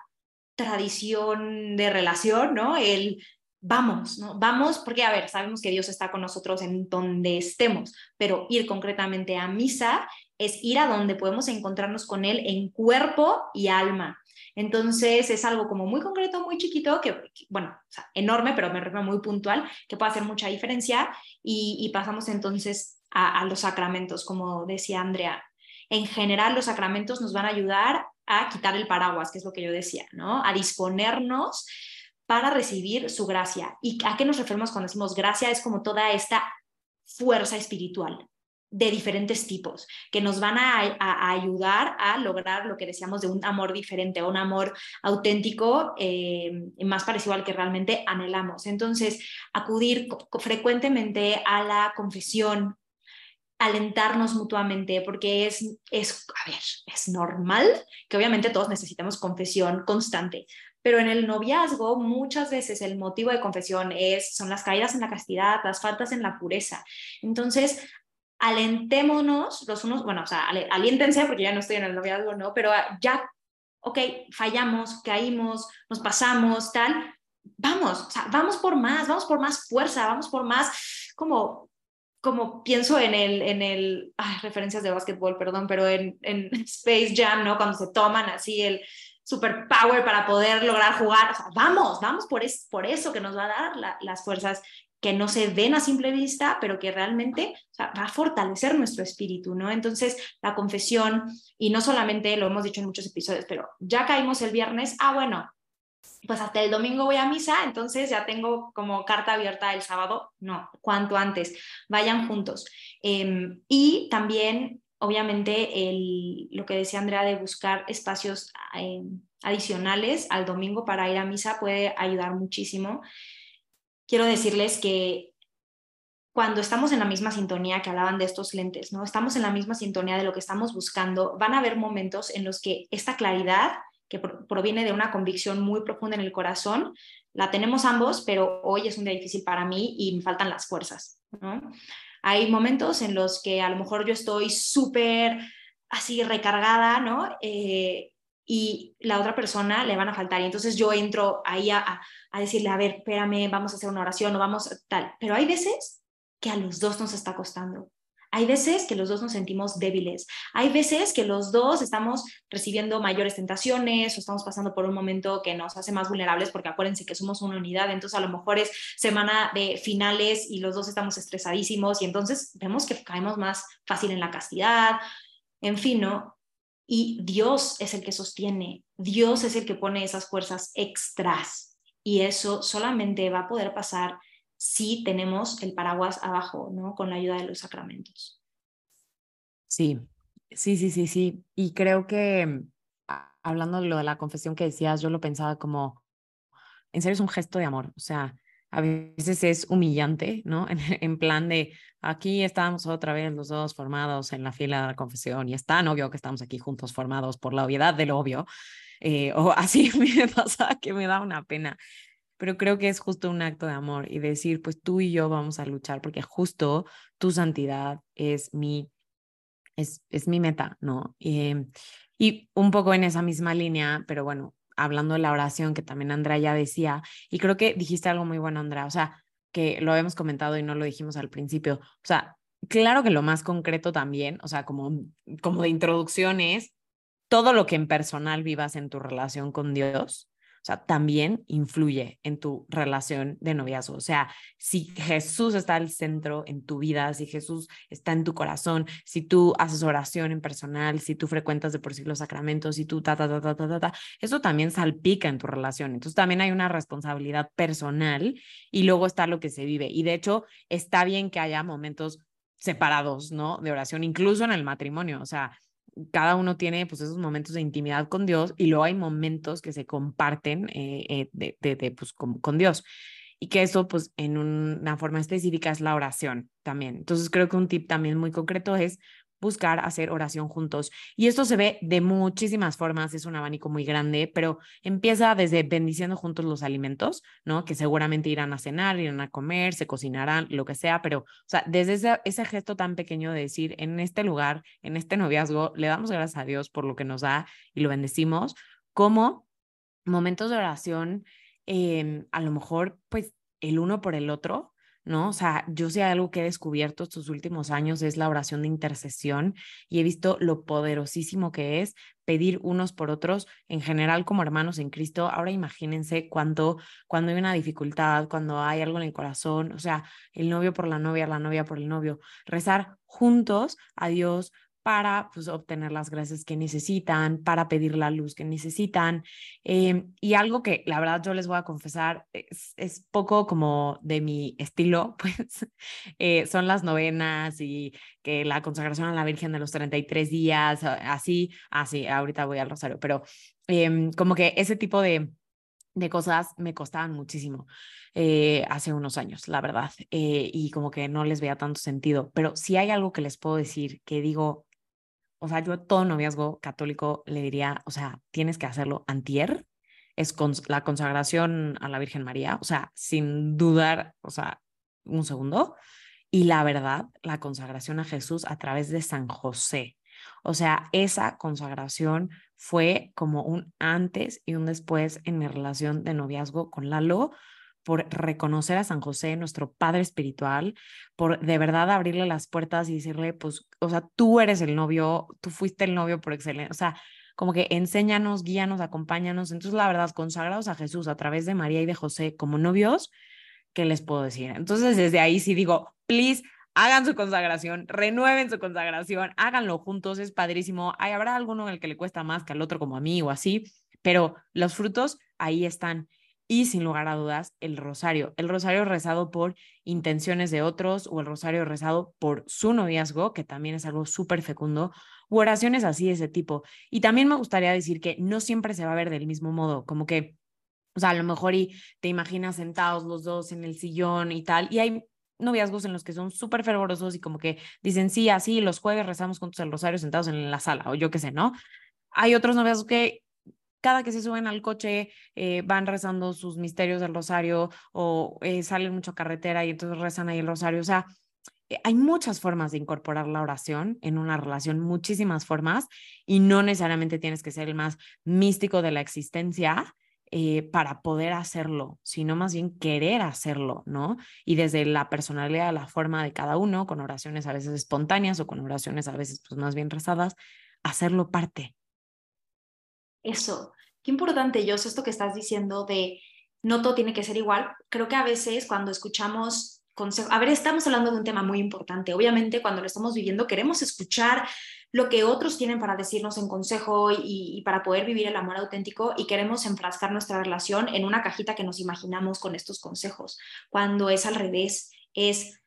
tradición de relación, ¿no? El vamos, ¿no? Vamos, porque a ver, sabemos que Dios está con nosotros en donde estemos, pero ir concretamente a misa es ir a donde podemos encontrarnos con Él en cuerpo y alma. Entonces es algo como muy concreto, muy chiquito, que, bueno, enorme, pero me refiero muy puntual, que puede hacer mucha diferencia y, pasamos entonces a, a los sacramentos, como decía Andrea. En general, los sacramentos nos van a ayudar a quitar el paraguas, que es lo que yo decía, ¿no? A disponernos para recibir su gracia. ¿Y a qué nos referimos cuando decimos gracia? Es como toda esta fuerza espiritual de diferentes tipos que nos van a, ayudar a lograr lo que decíamos de un amor diferente, un amor auténtico, eh, más parecido al que realmente anhelamos. Entonces, acudir frecuentemente a la confesión, alentarnos mutuamente, porque es, es, a ver, es normal que obviamente todos necesitamos confesión constante, pero en el noviazgo muchas veces el motivo de confesión es, son las caídas en la castidad, las faltas en la pureza. Entonces, alentémonos los unos, bueno, o sea, aliéntense porque ya no estoy en el noviazgo, ¿no? Pero ya, ok, fallamos, caímos, nos pasamos, tal. Vamos, o sea, vamos por más, vamos por más fuerza, vamos por más, como, como pienso en el, en el, ay, referencias de básquetbol, perdón, pero en, en *laughs* Space Jam, ¿no? Cuando se toman así el, superpower para poder lograr jugar. Vamos, vamos por, es, por eso que nos va a dar las fuerzas que no se ven a simple vista, pero que realmente va a fortalecer nuestro espíritu, ¿no? Entonces, la confesión, y no solamente lo hemos dicho en muchos episodios, pero ya caímos el viernes, ah, bueno, pues hasta el domingo voy a misa, entonces ya tengo como carta abierta el sábado, no, cuanto antes, vayan juntos. Em, y también obviamente el, lo que decía Andrea de buscar espacios eh, adicionales al domingo para ir a misa puede ayudar muchísimo. Quiero decirles que cuando estamos en la misma sintonía que hablaban de estos lentes, ¿no? Estamos en la misma sintonía de lo que estamos buscando, van a haber momentos en los que esta claridad que proviene de una convicción muy profunda en el corazón, la tenemos ambos, pero hoy es un día difícil para mí y me faltan las fuerzas, ¿no? Hay momentos en los que a lo mejor yo estoy súper así recargada, ¿no? Eh, y la otra persona le van a faltar. Y entonces yo entro ahí a, a, decirle, a ver, espérame, vamos a hacer una oración o vamos tal. Pero hay veces que a los dos nos está costando. Hay veces que los dos nos sentimos débiles. Hay veces que los dos estamos recibiendo mayores tentaciones o estamos pasando por un momento que nos hace más vulnerables porque acuérdense que somos una unidad. Entonces a lo mejor es semana de finales y los dos estamos estresadísimos y entonces vemos que caemos más fácil en la castidad. En fin, ¿no? Y Dios es el que sostiene, Dios es el que pone esas fuerzas extras. Y eso solamente va a poder pasar si tenemos el paraguas abajo, ¿no? Con la ayuda de los sacramentos. Sí, sí, sí, sí, sí. Y creo que hablando de lo de la confesión que decías, yo lo pensaba como, en serio es un gesto de amor. O sea, a veces es humillante, ¿no? *laughs* En, plan de, aquí estamos otra vez los dos formados en la fila de la confesión y es tan obvio que estamos aquí juntos formados por la obviedad del obvio. Eh, o *laughs* así me pasa que me da una pena. Pero creo que es justo un acto de amor y decir, pues tú y yo vamos a luchar porque justo tu santidad es mi, es, es mi meta, ¿no? Eh, y un poco en esa misma línea, pero bueno, hablando de la oración que también Andrea ya decía, y creo que dijiste algo muy bueno, Andrea, o sea, que lo habíamos comentado y no lo dijimos al principio, o sea, claro que lo más concreto también, o sea, como, como de introducción es todo lo que en personal vivas en tu relación con Dios, o sea, también influye en tu relación de noviazgo. O sea, si Jesús está al centro en tu vida, si Jesús está en tu corazón, si tú haces oración en personal, si tú frecuentas de por sí los sacramentos, si tú ta, ta, ta, ta, ta, ta, ta, eso también salpica en tu relación. Entonces también hay una responsabilidad personal y luego está lo que se vive. Y de hecho, está bien que haya momentos separados, ¿no? De oración, incluso en el matrimonio. O sea, cada uno tiene pues esos momentos de intimidad con Dios y luego hay momentos que se comparten eh, eh, de, de, pues, con, con, Dios. Y que eso pues en una forma específica es la oración también. Entonces creo que un tip también muy concreto es buscar hacer oración juntos. Y esto se ve de muchísimas formas, es un abanico muy grande, pero empieza desde bendiciendo juntos los alimentos, ¿no? Que seguramente irán a cenar, irán a comer, se cocinarán, lo que sea, pero, o sea, desde ese, gesto tan pequeño de decir, en este lugar, en este noviazgo, le damos gracias a Dios por lo que nos da y lo bendecimos, como momentos de oración, eh, a lo mejor, pues, el uno por el otro, ¿no? O sea, yo sé algo que he descubierto estos últimos años es la oración de intercesión y he visto lo poderosísimo que es pedir unos por otros, en general como hermanos en Cristo. Ahora imagínense cuando, cuando hay una dificultad, cuando hay algo en el corazón, o sea, el novio por la novia, la novia por el novio, rezar juntos a Dios para pues, obtener las gracias que necesitan, para pedir la luz que necesitan. Em, y algo que la verdad yo les voy a confesar es, es poco como de mi estilo, *laughs* pues eh, son las novenas y que la consagración a la Virgen de los 33 días, así, así, ahorita voy al rosario, pero em, como que ese tipo de, de cosas me costaban muchísimo eh, hace unos años, la verdad, eh, y como que no les veía tanto sentido, pero si hay algo que les puedo decir que digo, o sea, yo todo noviazgo católico le diría, o sea, tienes que hacerlo antier, es con la consagración a la Virgen María, o sea, sin dudar, o sea, un segundo, y la verdad, la consagración a Jesús a través de San José. O sea, esa consagración fue como un antes y un después en mi relación de noviazgo con Lalo, por reconocer a San José, nuestro Padre Espiritual, por de verdad abrirle las puertas y decirle, pues, o sea, tú eres el novio, tú fuiste el novio por excelencia, o sea, como que enséñanos, guíanos, acompáñanos. Entonces, la verdad, consagrados a Jesús a través de María y de José como novios, ¿qué les puedo decir? Entonces, desde ahí sí digo, please, hagan su consagración, renueven su consagración, háganlo juntos, es padrísimo. Hay, habrá alguno en el que le cuesta más que al otro, como a mí o así, pero los frutos ahí están y sin lugar a dudas el rosario. El rosario rezado por intenciones de otros o el rosario rezado por su noviazgo, que también es algo súper fecundo, u oraciones así de ese tipo. Y también me gustaría decir que no siempre se va a ver del mismo modo, como que, o sea, a lo mejor y te imaginas sentados los dos en el sillón y tal, y hay noviazgos en los que son súper fervorosos y como que dicen, sí, así los jueves rezamos juntos el rosario sentados en la sala o yo qué sé, ¿no? Hay otros noviazgos que cada que se suben al coche eh, van rezando sus misterios del rosario o eh, salen mucho a carretera y entonces rezan ahí el rosario. O sea, eh, hay muchas formas de incorporar la oración en una relación, muchísimas formas, y no necesariamente tienes que ser el más místico de la existencia. para poder hacerlo, sino más bien querer hacerlo, ¿no? Y desde la personalidad, la forma de cada uno, con oraciones a veces espontáneas o con oraciones a veces pues más bien rezadas, hacerlo parte, eso. Qué importante, yo esto que estás diciendo de no todo tiene que ser igual. Creo que a veces cuando escuchamos consejos, a ver, estamos hablando de un tema muy importante. Obviamente cuando lo estamos viviendo queremos escuchar lo que otros tienen para decirnos en consejo y, y, para poder vivir el amor auténtico y queremos enfrascar nuestra relación en una cajita que nos imaginamos con estos consejos, cuando es al revés, es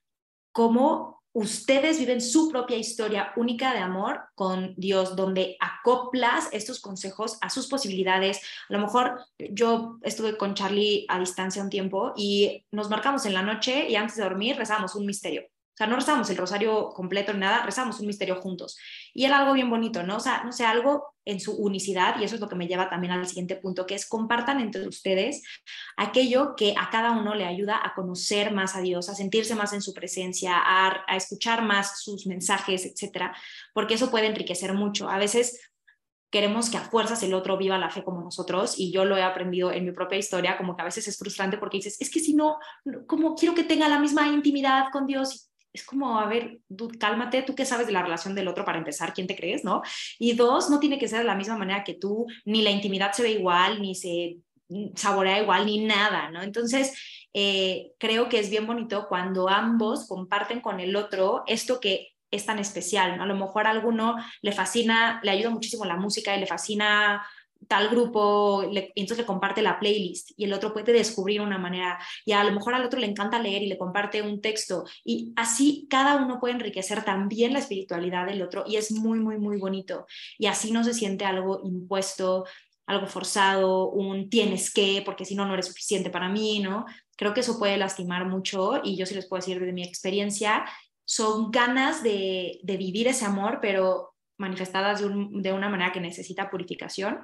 cómo ustedes viven su propia historia única de amor con Dios, donde acoplas estos consejos a sus posibilidades. A lo mejor yo estuve con Charlie a distancia un tiempo y nos marcamos en la noche y antes de dormir rezamos un misterio. O sea, no rezamos el rosario completo ni nada, rezamos un misterio juntos. Y era algo bien bonito, ¿no? O sea, no sé, algo en su unicidad, y eso es lo que me lleva también al siguiente punto, que es compartan entre ustedes aquello que a cada uno le ayuda a conocer más a Dios, a sentirse más en su presencia, a, escuchar más sus mensajes, etcétera, porque eso puede enriquecer mucho. A veces queremos que a fuerzas el otro viva la fe como nosotros y yo lo he aprendido en mi propia historia, como que a veces es frustrante porque dices, es que si no, como quiero que tenga la misma intimidad con Dios es como, a ver, cálmate, tú qué sabes de la relación del otro para empezar, ¿quién te crees, no? Y dos, no tiene que ser de la misma manera que tú, ni la intimidad se ve igual, ni se saborea igual, ni nada, ¿no? Entonces, eh, creo que es bien bonito cuando ambos comparten con el otro esto que es tan especial, ¿no? A lo mejor a alguno le fascina, le ayuda muchísimo la música y le fascina tal grupo, le, entonces le comparte la playlist y el otro puede descubrir una manera. Y a lo mejor al otro le encanta leer y le comparte un texto. Y así cada uno puede enriquecer también la espiritualidad del otro y es muy, muy, muy bonito. Y así no se siente algo impuesto, algo forzado, un tienes que, porque si no, no eres suficiente para mí, ¿no? Creo que eso puede lastimar mucho y yo sí les puedo decir desde mi experiencia, son ganas de, de vivir ese amor, pero manifestadas de, una manera que necesita purificación.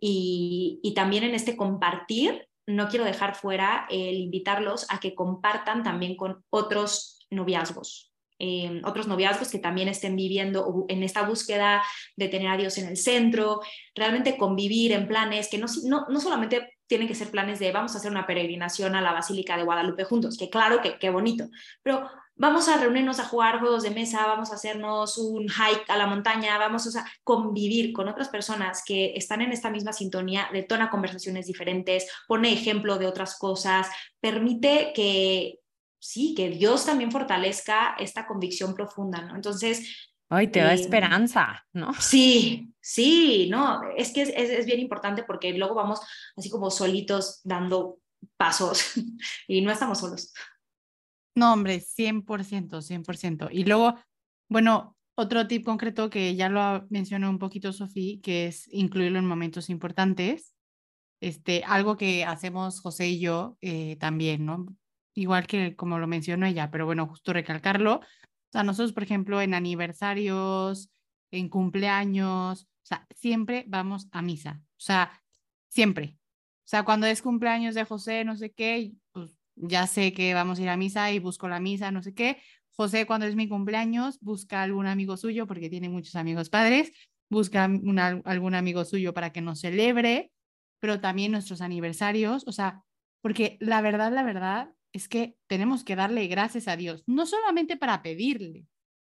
Y, también en este compartir, no quiero dejar fuera el invitarlos a que compartan también con otros noviazgos, eh, otros noviazgos que también estén viviendo en esta búsqueda de tener a Dios en el centro, realmente convivir en planes que no, no, no solamente tienen que ser planes de vamos a hacer una peregrinación a la Basílica de Guadalupe juntos, que claro que qué bonito, pero vamos a reunirnos a jugar juegos de mesa, vamos a hacernos un hike a la montaña, vamos a convivir con otras personas que están en esta misma sintonía, detona conversaciones diferentes, pone ejemplo de otras cosas, permite que sí, que Dios también fortalezca esta convicción profunda, ¿no? Entonces... Ay, te da eh, esperanza, ¿no? Sí, sí, no, es que es, es bien importante porque luego vamos así como solitos dando pasos *laughs* y no estamos solos. No, hombre, 100%, 100%. Y luego, bueno, otro tip concreto que ya lo mencionó un poquito Sofía, que es incluirlo en momentos importantes. Este, algo que hacemos José y yo eh, también, ¿no? Igual que como lo mencionó ella, pero bueno, justo recalcarlo. O sea, nosotros, por ejemplo, en aniversarios, en cumpleaños, o sea, siempre vamos a misa. O sea, siempre. O sea, cuando es cumpleaños de José, no sé qué, ya sé que vamos a ir a misa y busco la misa, no sé qué. José, cuando es mi cumpleaños, busca algún amigo suyo, porque tiene muchos amigos padres, busca algún amigo suyo para que nos celebre, pero también nuestros aniversarios, o sea, porque la verdad, la verdad es que tenemos que darle gracias a Dios, no solamente para pedirle,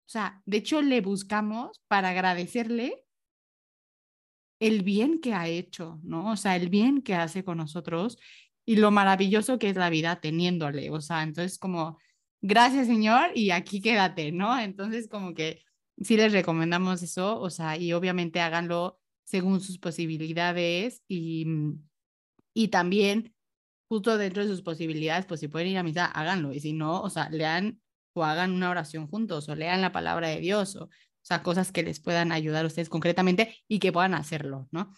o sea, de hecho le buscamos para agradecerle el bien que ha hecho, ¿no? O sea, el bien que hace con nosotros y lo maravilloso que es la vida teniéndole, o sea, entonces como, gracias Señor y aquí quédate, ¿no? Entonces como que sí les recomendamos eso, o sea, y obviamente háganlo según sus posibilidades y, y también justo dentro de sus posibilidades, pues si pueden ir a misa, háganlo, y si no, o sea, lean o hagan una oración juntos o lean la palabra de Dios o, o sea, cosas que les puedan ayudar a ustedes concretamente y que puedan hacerlo, ¿no?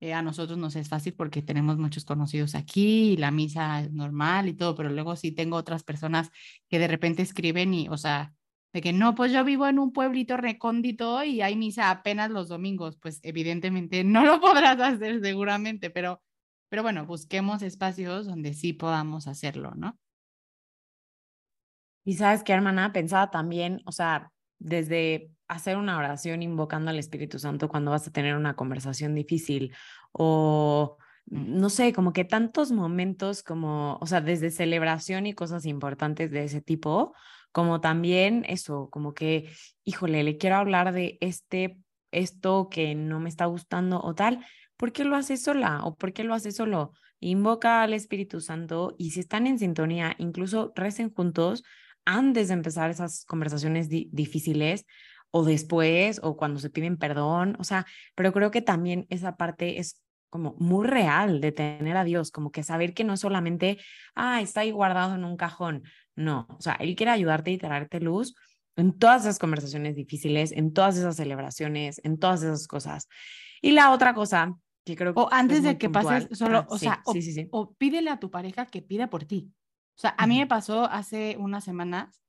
Eh, a nosotros nos es fácil porque tenemos muchos conocidos aquí y la misa es normal y todo, pero luego sí tengo otras personas que de repente escriben y, o sea, de que no, pues yo vivo en un pueblito recóndito y hay misa apenas los domingos, pues evidentemente no lo *laughs* podrás hacer seguramente, pero, pero bueno, busquemos espacios donde sí podamos hacerlo, ¿no? Y sabes qué, hermana, pensaba también, o sea, desde hacer una oración invocando al Espíritu Santo cuando vas a tener una conversación difícil o no sé, como que tantos momentos como, o sea, desde celebración y cosas importantes de ese tipo, como también eso, como que, híjole, le quiero hablar de este, esto que no me está gustando o tal, ¿por qué lo haces sola o por qué lo haces solo? Invoca al Espíritu Santo y si están en sintonía, incluso recen juntos antes de empezar esas conversaciones difíciles o después o cuando se piden perdón, o sea, pero creo que también esa parte es como muy real de tener a Dios, como que saber que no solamente, ah, está ahí guardado en un cajón, no, o sea, Él quiere ayudarte y traerte luz en todas esas conversaciones difíciles, en todas esas celebraciones, en todas esas cosas. Y la otra cosa que creo que... O antes de que pases, solo, Ah, o sí, sea, sí, sí, o pídele a tu pareja que pida por ti. O sea, a mí me pasó hace unas semanas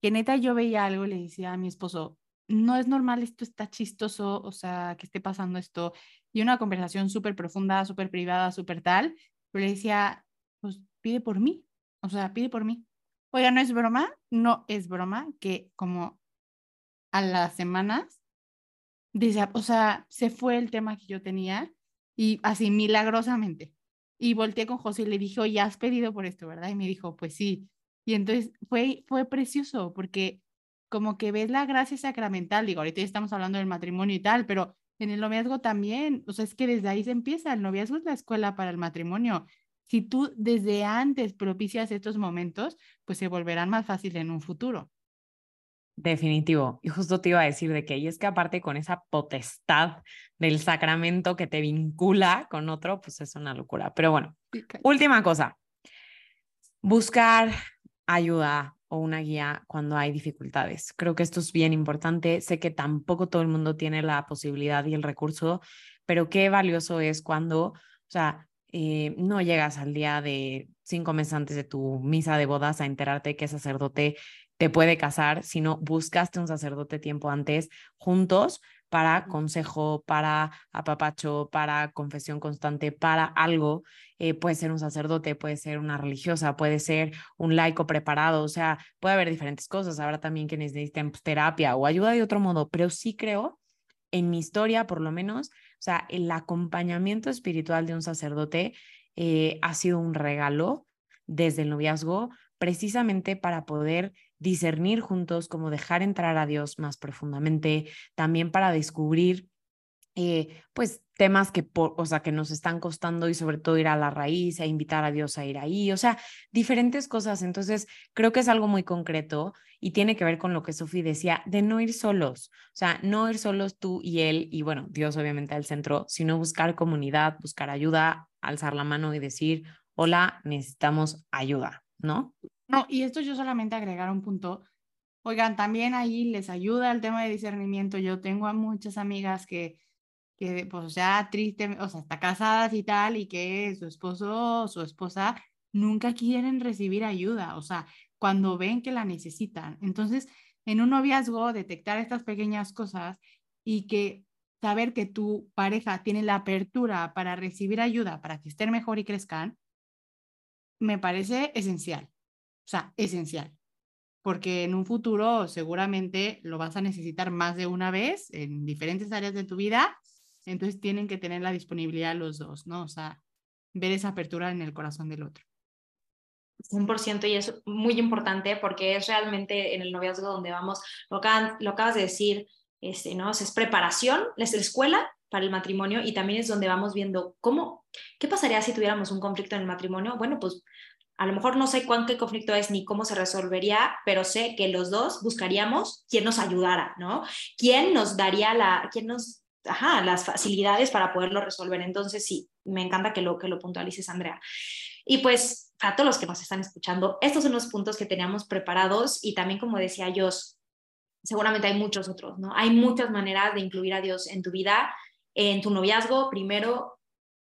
que neta yo veía algo y le decía a mi esposo, no es normal, esto está chistoso, o sea, que esté pasando esto. Y una conversación súper profunda, súper privada, súper tal, pero le decía, pues pide por mí, o sea, pide por mí. Oiga, no es broma, no es broma que como a las semanas, dice, o sea, se fue el tema que yo tenía y así milagrosamente. Y volteé con José y le dije, oye, has pedido por esto, ¿verdad? Y me dijo, pues sí. Y entonces fue, fue precioso porque como que ves la gracia sacramental, digo, ahorita ya estamos hablando del matrimonio y tal, pero en el noviazgo también, o sea, es que desde ahí se empieza, el noviazgo es la escuela para el matrimonio. Si tú desde antes propicias estos momentos, pues se volverán más fácil en un futuro. Definitivo. Y justo te iba a decir de que, y es que aparte con esa potestad del sacramento que te vincula con otro, pues es una locura. Pero bueno, última cosa, buscar ayuda o una guía cuando hay dificultades. Creo que esto es bien importante. Sé que tampoco todo el mundo tiene la posibilidad y el recurso, pero qué valioso es cuando, o sea, eh, no llegas al día de cinco meses antes de tu misa de bodas a enterarte que sacerdote te puede casar, sino buscaste un sacerdote tiempo antes juntos para consejo, para apapacho, para confesión constante, para algo. Eh, puede ser un sacerdote, puede ser una religiosa, puede ser un laico preparado, o sea, puede haber diferentes cosas. Habrá también quienes necesiten pues, terapia o ayuda de otro modo, pero sí creo, en mi historia por lo menos, o sea, el acompañamiento espiritual de un sacerdote eh, ha sido un regalo desde el noviazgo, precisamente para poder discernir juntos, cómo dejar entrar a Dios más profundamente, también para descubrir eh, pues temas que, por, o sea, que nos están costando y sobre todo ir a la raíz, e invitar a Dios a ir ahí, o sea, diferentes cosas. Entonces, creo que es algo muy concreto y tiene que ver con lo que Sofía decía, de no ir solos, o sea, no ir solos tú y él y bueno, Dios obviamente al centro, sino buscar comunidad, buscar ayuda, alzar la mano y decir, hola, necesitamos ayuda, ¿no? No, y esto yo solamente agregar un punto. Oigan, también ahí les ayuda el tema de discernimiento. Yo tengo a muchas amigas que, que pues ya triste, o sea, está casadas y tal, y que su esposo su esposa nunca quieren recibir ayuda, o sea, cuando ven que la necesitan. Entonces, en un noviazgo, detectar estas pequeñas cosas y que saber que tu pareja tiene la apertura para recibir ayuda, para que estén mejor y crezcan, me parece esencial. O sea, esencial. Porque en un futuro seguramente lo vas a necesitar más de una vez en diferentes áreas de tu vida. Entonces tienen que tener la disponibilidad los dos, ¿no? O sea, ver esa apertura en el corazón del otro. 100% y es muy importante porque es realmente en el noviazgo donde vamos, lo, acabas, lo acabas de decir, este, ¿no? Es preparación, es la escuela para el matrimonio y también es donde vamos viendo cómo, qué pasaría si tuviéramos un conflicto en el matrimonio. Bueno, pues a lo mejor no sé cuán qué conflicto es ni cómo se resolvería, pero sé que los dos buscaríamos quién nos ayudara, ¿no? ¿Quién nos daría la, quién nos, ajá, las facilidades para poderlo resolver? Entonces, sí, me encanta que lo, que lo puntualices, Andrea. Y pues, a todos los que nos están escuchando, estos son los puntos que teníamos preparados y también, como decía yo, seguramente hay muchos otros, ¿no? Hay muchas maneras de incluir a Dios en tu vida, en tu noviazgo, primero,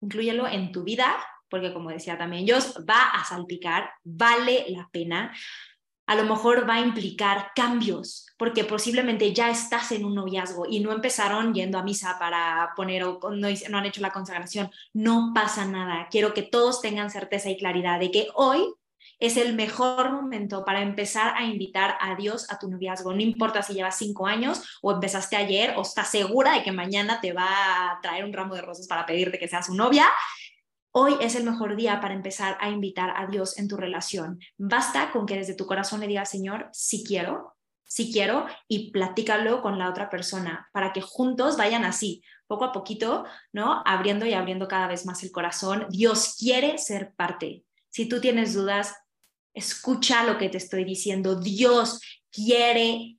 inclúyelo en tu vida, porque como decía también Jos, va a salpicar, vale la pena. A lo mejor va a implicar cambios, porque posiblemente ya estás en un noviazgo y no empezaron yendo a misa para poner o no, no han hecho la consagración. No pasa nada. Quiero que todos tengan certeza y claridad de que hoy es el mejor momento para empezar a invitar a Dios a tu noviazgo. No importa si llevas cinco años o empezaste ayer o estás segura de que mañana te va a traer un ramo de rosas para pedirte que seas su novia. Hoy es el mejor día para empezar a invitar a Dios en tu relación. Basta con que desde tu corazón le digas, Señor, si quiero, si quiero, y platícalo con la otra persona para que juntos vayan así, poco a poquito, ¿no? Abriendo y abriendo cada vez más el corazón. Dios quiere ser parte. Si tú tienes dudas, escucha lo que te estoy diciendo. Dios quiere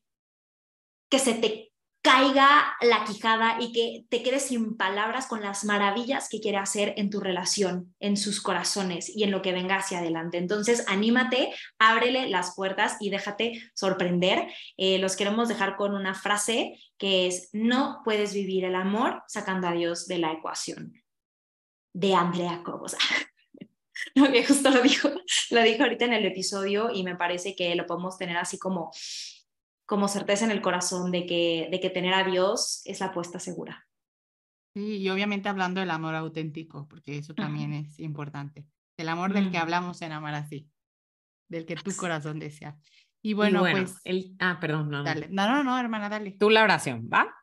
que se te caiga la quijada y que te quedes sin palabras con las maravillas que quiere hacer en tu relación, en sus corazones y en lo que venga hacia adelante. Entonces, anímate, ábrele las puertas y déjate sorprender. Eh, los queremos dejar con una frase que es, no puedes vivir el amor sacando a Dios de la ecuación. De Andrea Cobos. *laughs* no, que justo lo dijo, lo dijo ahorita en el episodio y me parece que lo podemos tener así como como certeza en el corazón de que, de que tener a Dios es la apuesta segura. Sí, y obviamente hablando del amor auténtico, porque eso también es importante. El amor del que hablamos en Amar así, del que tu corazón desea. Y bueno, pues... El, ah, perdón, no, dale. no. No, no, hermana, dale. Tú la oración, ¿va?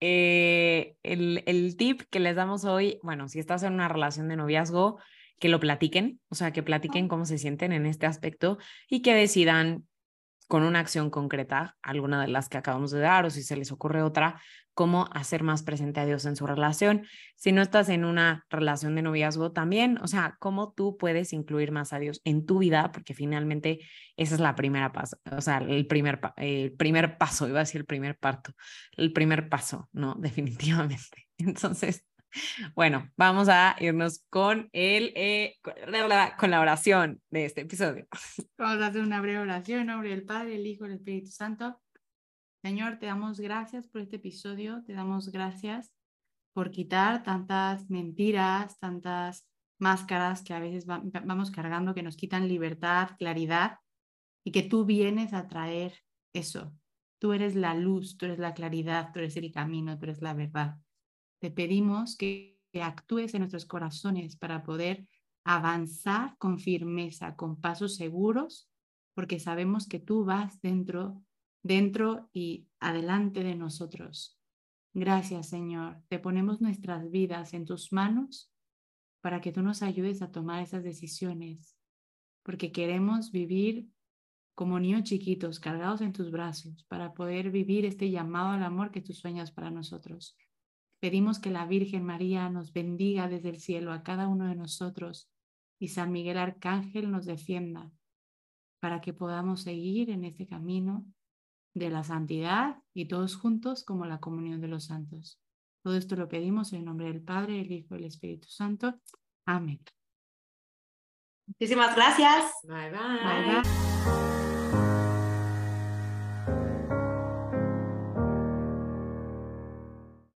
Eh, el, el tip que les damos hoy, bueno, si estás en una relación de noviazgo, que lo platiquen, o sea, que platiquen cómo se sienten en este aspecto y que decidan con una acción concreta, alguna de las que acabamos de dar o si se les ocurre otra, cómo hacer más presente a Dios en su relación. Si no estás en una relación de noviazgo también, o sea, cómo tú puedes incluir más a Dios en tu vida, porque finalmente esa es la primera paso, o sea, el primer, el primer paso, iba a decir el primer parto, el primer paso, no, *laughs* definitivamente. Entonces, *laughs* bueno, vamos a irnos con el eh, con la oración de este episodio. *laughs* Vamos a hacer una breve oración en nombre del Padre, el Hijo y el Espíritu Santo. Señor, te damos gracias por este episodio, te damos gracias por quitar tantas mentiras, tantas máscaras que a veces vamos cargando, que nos quitan libertad, claridad, y que tú vienes a traer eso. Tú eres la luz, tú eres la claridad, tú eres el camino, tú eres la verdad. Te pedimos que, actúes en nuestros corazones para poder avanzar con firmeza, con pasos seguros, porque sabemos que tú vas dentro, dentro y adelante de nosotros. Gracias, Señor. Te ponemos nuestras vidas en tus manos para que tú nos ayudes a tomar esas decisiones, porque queremos vivir como niños chiquitos, cargados en tus brazos, para poder vivir este llamado al amor que tú sueñas para nosotros. Pedimos que la Virgen María nos bendiga desde el cielo a cada uno de nosotros y San Miguel Arcángel nos defienda para que podamos seguir en este camino de la santidad y todos juntos como la comunión de los santos. Todo esto lo pedimos en nombre del Padre, el Hijo y el Espíritu Santo. Amén. Muchísimas gracias. Bye bye. bye, bye.